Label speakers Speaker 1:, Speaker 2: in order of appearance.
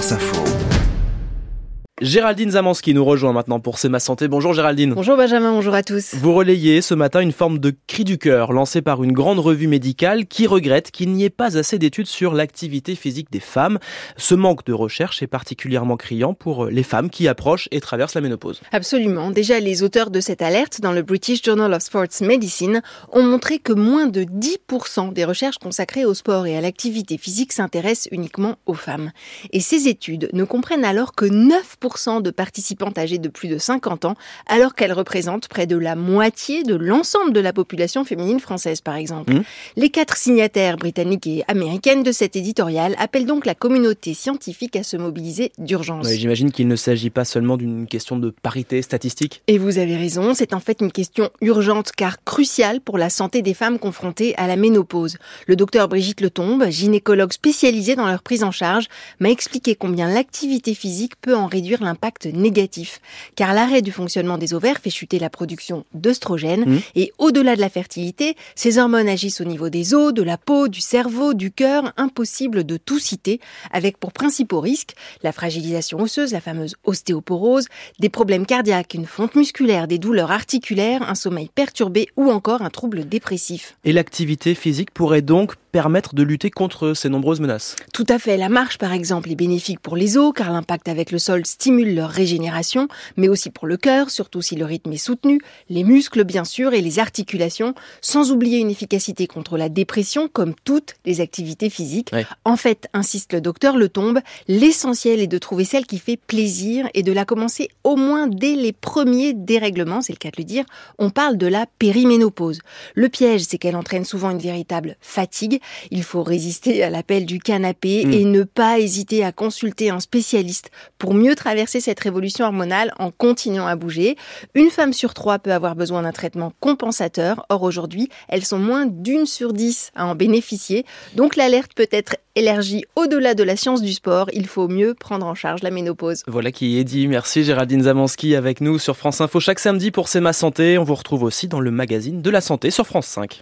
Speaker 1: France Info.
Speaker 2: Géraldine Zamanski nous rejoint maintenant pour C'est ma santé. Bonjour Géraldine.
Speaker 3: Bonjour Benjamin, bonjour à tous.
Speaker 2: Vous relayez ce matin une forme de cri du cœur lancé par une grande revue médicale qui regrette qu'il n'y ait pas assez d'études sur l'activité physique des femmes. Ce manque de recherche est particulièrement criant pour les femmes qui approchent et traversent la ménopause.
Speaker 3: Absolument. Déjà, les auteurs de cette alerte dans le British Journal of Sports Medicine ont montré que moins de 10% des recherches consacrées au sport et à l'activité physique s'intéressent uniquement aux femmes. Et ces études ne comprennent alors que 9% de participantes âgées de plus de 50 ans, alors qu'elles représentent près de la moitié de l'ensemble de la population féminine française, par exemple. Mmh. Les quatre signataires britanniques et américaines de cet éditorial appellent donc la communauté scientifique à se mobiliser d'urgence.
Speaker 2: J'imagine qu'il ne s'agit pas seulement d'une question de parité statistique.
Speaker 3: Et vous avez raison, c'est en fait une question urgente car cruciale pour la santé des femmes confrontées à la ménopause. Le docteur Brigitte Letombe, gynécologue spécialisée dans leur prise en charge, m'a expliqué combien l'activité physique peut en réduire l'impact négatif, car l'arrêt du fonctionnement des ovaires fait chuter la production d'œstrogènes, mmh. et au-delà de la fertilité, ces hormones agissent au niveau des os, de la peau, du cerveau, du cœur, impossible de tout citer, avec pour principaux risques la fragilisation osseuse, la fameuse ostéoporose, des problèmes cardiaques, une fonte musculaire, des douleurs articulaires, un sommeil perturbé ou encore un trouble dépressif.
Speaker 2: Et l'activité physique pourrait donc permettre de lutter contre ces nombreuses menaces.
Speaker 3: Tout à fait. La marche, par exemple, est bénéfique pour les os, car l'impact avec le sol stimule leur régénération, mais aussi pour le cœur, surtout si le rythme est soutenu, les muscles, bien sûr, et les articulations, sans oublier une efficacité contre la dépression, comme toutes les activités physiques. En fait, insiste le docteur Le Tombe, l'essentiel est de trouver celle qui fait plaisir et de la commencer au moins dès les premiers dérèglements, c'est le cas de le dire. On parle de la périménopause. Le piège, c'est qu'elle entraîne souvent une véritable fatigue, il faut résister à l'appel du canapé hmm. et ne pas hésiter à consulter un spécialiste pour mieux traverser cette révolution hormonale en continuant à bouger. Une femme sur trois peut avoir besoin d'un traitement compensateur. Or aujourd'hui, elles sont moins d'une sur dix à en bénéficier. Donc l'alerte peut être élargie au-delà de la science du sport. Il faut mieux prendre en charge la ménopause.
Speaker 2: Voilà qui est dit. Merci Géraldine Zamanski avec nous sur France Info chaque samedi pour C'est ma santé. On vous retrouve aussi dans le magazine de la santé sur France 5.